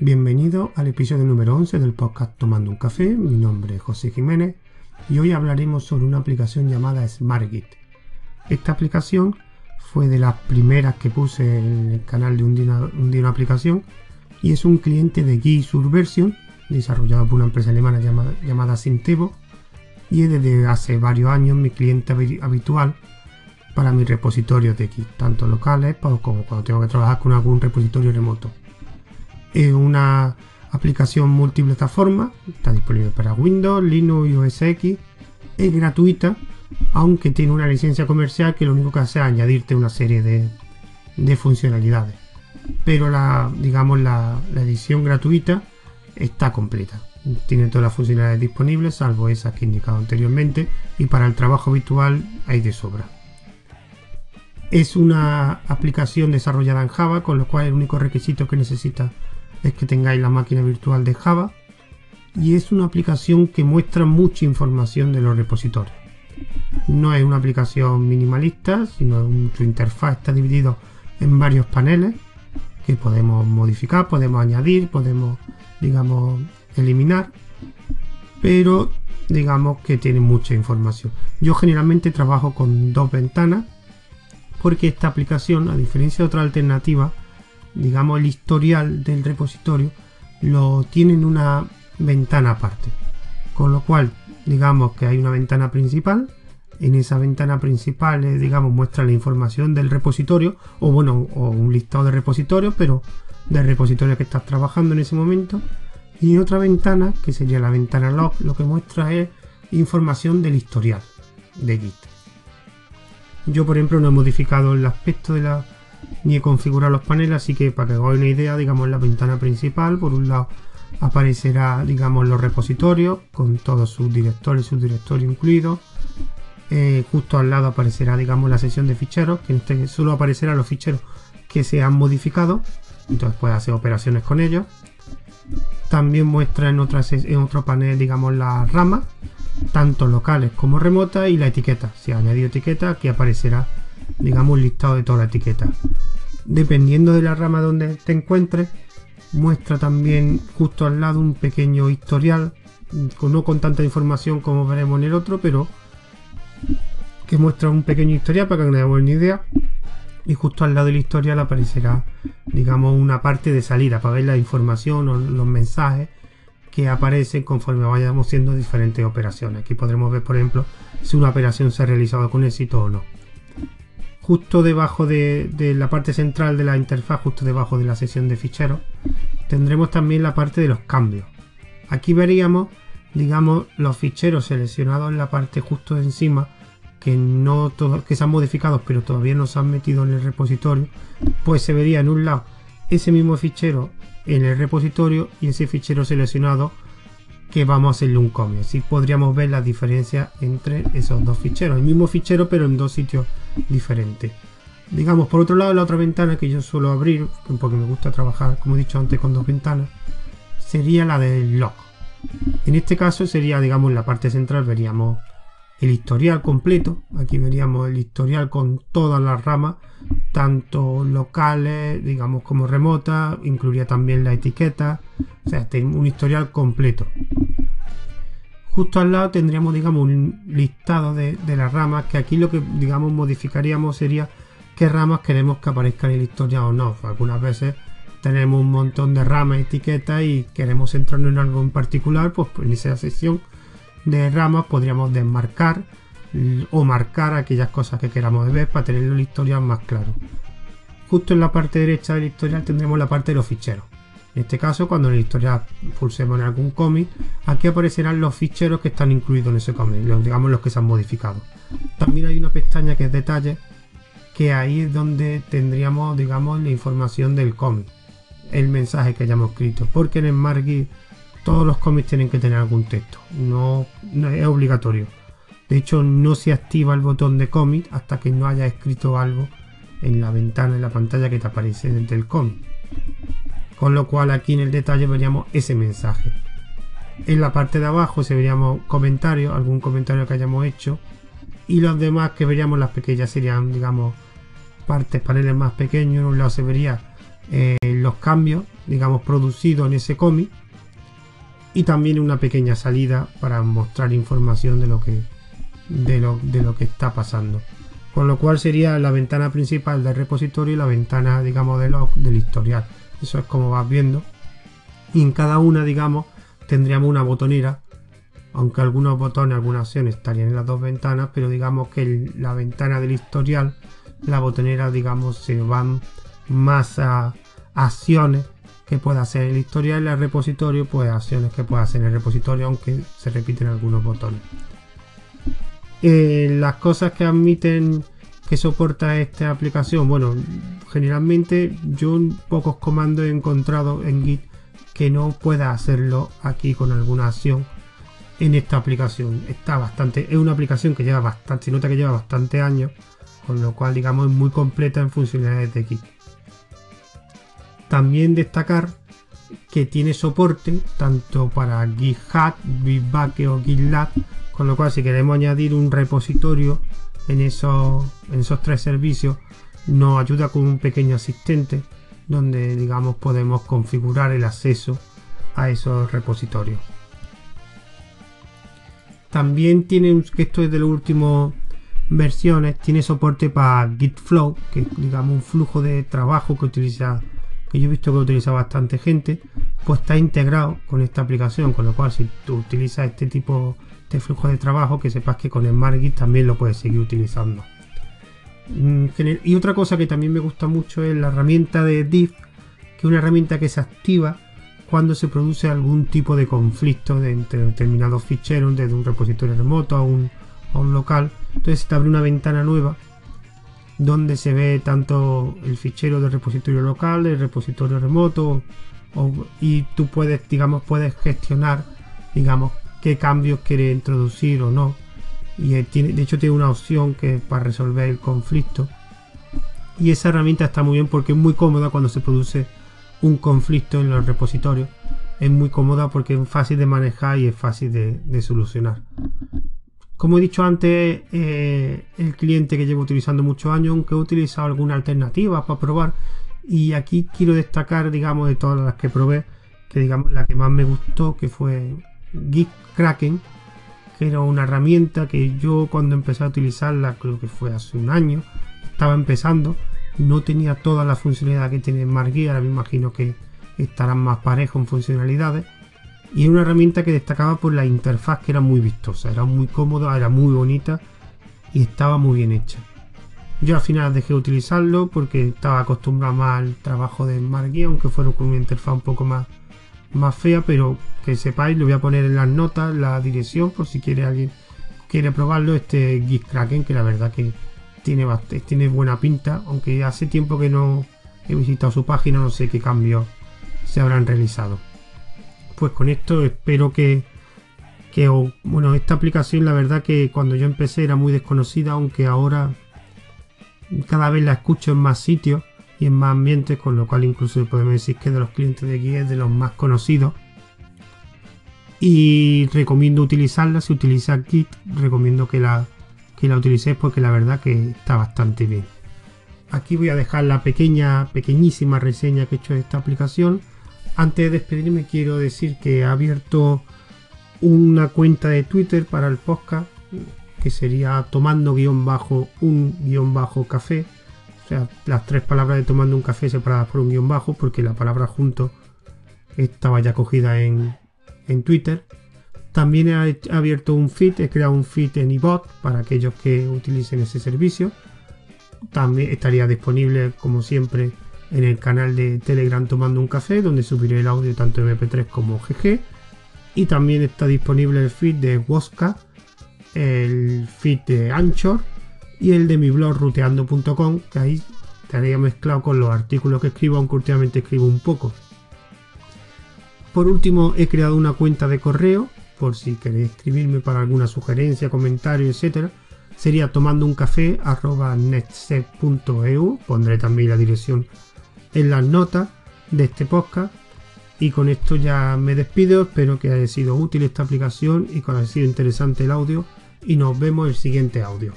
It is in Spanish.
Bienvenido al episodio número 11 del podcast Tomando un Café. Mi nombre es José Jiménez y hoy hablaremos sobre una aplicación llamada SmartGit. Esta aplicación fue de las primeras que puse en el canal de un día, una aplicación y es un cliente de Git Subversion desarrollado por una empresa alemana llamada, llamada y es desde hace varios años mi cliente habitual para mis repositorios de Git, tanto locales como cuando tengo que trabajar con algún repositorio remoto. Es una aplicación multiplataforma, está disponible para Windows, Linux y OS X, es gratuita, aunque tiene una licencia comercial que lo único que hace es añadirte una serie de, funcionalidades. Pero la, digamos, la, edición gratuita está completa. Tiene todas las funcionalidades disponibles, salvo esas que he indicado anteriormente, y para el trabajo habitual hay de sobra. Es una aplicación desarrollada en Java, con lo cual el único requisito que necesita es que tengáis la máquina virtual de Java. Y es una aplicación que muestra mucha información de los repositorios. No es una aplicación minimalista, sino su interfaz está dividido en varios paneles que podemos modificar, podemos añadir, podemos, digamos, eliminar. Pero digamos que tiene mucha información. Yo generalmente trabajo con dos ventanas porque esta aplicación, a diferencia de otra alternativa, digamos el historial del repositorio, lo tiene en una ventana aparte. Con lo cual, digamos que hay una ventana principal. En esa ventana principal, eh, digamos, muestra la información del repositorio, o bueno, o un listado de repositorios, pero del repositorio que estás trabajando en ese momento. Y otra ventana, que sería la ventana log, lo que muestra es información del historial de Git. Yo, por ejemplo, no he modificado el aspecto de la ni he configurado los paneles, así que para que hagáis una idea, digamos, la ventana principal, por un lado aparecerá, digamos, los repositorios con todos sus directores, sus directorios incluidos. Eh, justo al lado aparecerá, digamos, la sección de ficheros, que este solo aparecerán los ficheros que se han modificado, entonces puede hacer operaciones con ellos. También muestra en, otra, en otro panel, digamos, las ramas, tanto locales como remotas y la etiqueta. Si ha añadido etiqueta, aquí aparecerá, digamos, listado de toda la etiqueta. Dependiendo de la rama donde te encuentres, muestra también justo al lado un pequeño historial, no con tanta información como veremos en el otro, pero que muestra un pequeño historial para que nos demos una idea. Y justo al lado del historial aparecerá, digamos, una parte de salida para ver la información o los mensajes que aparecen conforme vayamos haciendo diferentes operaciones. Aquí podremos ver, por ejemplo, si una operación se ha realizado con éxito o no. Justo debajo de, la parte central de la interfaz, justo debajo de la sesión de ficheros, tendremos también la parte de los cambios. Aquí veríamos, digamos, los ficheros seleccionados en la parte justo encima, que no que se han modificado, pero todavía no se han metido en el repositorio, pues se vería en un lado ese mismo fichero en el repositorio y ese fichero seleccionado que vamos a hacerle un copy. Así podríamos ver la diferencia entre esos dos ficheros. El mismo fichero pero en dos sitios diferentes. Digamos, por otro lado, la otra ventana que yo suelo abrir, porque me gusta trabajar, como he dicho antes, con dos ventanas, sería la del log. En este caso sería, digamos, en la parte central veríamos el historial completo. Aquí veríamos el historial con todas las ramas tanto locales, digamos, como remotas, incluiría también la etiqueta, o sea, un historial completo. Justo al lado tendríamos, digamos, un listado de, las ramas, que aquí lo que, digamos, modificaríamos sería qué ramas queremos que aparezcan en el historial o no. Algunas veces tenemos un montón de ramas, etiquetas y queremos centrarnos en algo en particular, pues en esa sección de ramas podríamos desmarcar o marcar aquellas cosas que queramos ver para tener el historial más claro. Justo en la parte derecha del historial tendremos la parte de los ficheros. En este caso, cuando en el historial pulsemos en algún cómic, aquí aparecerán los ficheros que están incluidos en ese cómic, digamos los que se han modificado. También hay una pestaña que es detalles, que ahí es donde tendríamos, digamos, la información del cómic, el mensaje que hayamos escrito, porque en el Margit todos los cómics tienen que tener algún texto, no es obligatorio. De hecho, no se activa el botón de cómic hasta que no haya escrito algo en la ventana, en la pantalla que te aparece desde el cómic. Con lo cual aquí en el detalle veríamos ese mensaje. En la parte de abajo se veríamos comentarios, algún comentario que hayamos hecho. Y los demás que veríamos las pequeñas serían, digamos, partes, paneles más pequeños. En un lado se vería eh, los cambios digamos, producido en ese cómic. Y también una pequeña salida para mostrar información de lo que, de lo, de lo que está pasando. Con lo cual sería la ventana principal del repositorio y la ventana, digamos, de log del historial. Eso es como vas viendo. Y en cada una, digamos, tendríamos una botonera. Aunque algunos botones, algunas opciones estarían en las dos ventanas, pero digamos que la ventana del historial, la botonera, digamos, se van más a acciones que pueda hacer el historial el repositorio, pues acciones que pueda hacer el repositorio, aunque se repiten algunos botones. Las cosas que admiten que soporta esta aplicación, bueno, generalmente yo pocos comandos he encontrado en Git que no pueda hacerlo aquí con alguna acción en esta aplicación. Está bastante, es una aplicación que lleva bastante, se nota que lleva bastante años, con lo cual digamos es muy completa en funcionalidades de Git. También destacar que tiene soporte tanto para GitHub, Bitbucket o GitLab con lo cual, si queremos añadir un repositorio en esos, en esos tres servicios, nos ayuda con un pequeño asistente donde, digamos, podemos configurar el acceso a esos repositorios. También tiene, que esto es de las últimas versiones, tiene soporte para Gitflow, que es, digamos, un flujo de trabajo que utiliza que yo he visto que utiliza bastante gente, pues está integrado con esta aplicación, con lo cual si tú utilizas este tipo este flujo de trabajo, que sepas que con SmartGit también lo puedes seguir utilizando. Mm, y otra cosa que también me gusta mucho es la herramienta de div, que es una herramienta que se activa cuando se produce algún tipo de conflicto de entre determinados ficheros, desde un repositorio remoto a un, local. Entonces te abre una ventana nueva donde se ve tanto el fichero del repositorio local, el repositorio remoto, y tú puedes, digamos, puedes gestionar, digamos, qué cambios quiere introducir o no. Y tiene, de hecho tiene una opción que para resolver el conflicto. Y esa herramienta está muy bien porque es muy cómoda cuando se produce un conflicto en los repositorios. Es muy cómoda porque es fácil de manejar y es fácil de, solucionar. Como he dicho antes, eh, el cliente que llevo utilizando muchos años, aunque he utilizado alguna alternativa para probar. Y aquí quiero destacar, digamos, de todas las que probé, que digamos la que más me gustó, que fue Git Kraken, que era una herramienta que yo cuando empecé a utilizarla, creo que fue hace un año, estaba empezando, no tenía toda la funcionalidad que tiene MarkGear, ahora me imagino que estarán más parejos en funcionalidades. Y era una herramienta que destacaba por la interfaz que era muy vistosa, era muy cómoda, era muy bonita y estaba muy bien hecha. Yo al final dejé de utilizarlo porque estaba acostumbrado más al trabajo de MarkGear, aunque fuera con una interfaz un poco más más fea, pero que sepáis, lo voy a poner en las notas, la dirección, por si quiere alguien quiere probarlo, este Kraken que la verdad que tiene, tiene buena pinta, aunque hace tiempo que no he visitado su página, no sé qué cambios se habrán realizado. Pues con esto espero que, que bueno, esta aplicación la verdad que cuando yo empecé era muy desconocida, aunque ahora cada vez la escucho en más sitios en más ambientes, con lo cual incluso podemos decir que de los clientes de guía es de los más conocidos. Y recomiendo utilizarla, si utiliza Git, recomiendo que la, que la utilicéis porque la verdad que está bastante bien. Aquí voy a dejar la pequeña, pequeñísima reseña que he hecho de esta aplicación. Antes de despedirme quiero decir que he abierto una cuenta de Twitter para el podcast que sería tomando guion bajo un guion bajo café o sea, las tres palabras de tomando un café separadas por un guion bajo, porque la palabra junto estaba ya cogida en, Twitter. También he abierto un feed, he creado un feed en iBot para aquellos que utilicen ese servicio. También estaría disponible, como siempre, en el canal de Telegram Tomando un Café, donde subiré el audio tanto MP3 como GG. Y también está disponible el feed de Woska, el feed de Anchor y el de mi blog ruteando.com, que ahí estaría mezclado con los artículos que escribo, aunque últimamente escribo un poco. Por último, he creado una cuenta de correo, por si queréis escribirme para alguna sugerencia, comentario, etcétera. Sería tomando un café Pondré también la dirección en las notas de este podcast. Y con esto ya me despido. Espero que haya sido útil esta aplicación y que haya sido interesante el audio. Y nos vemos en el siguiente audio.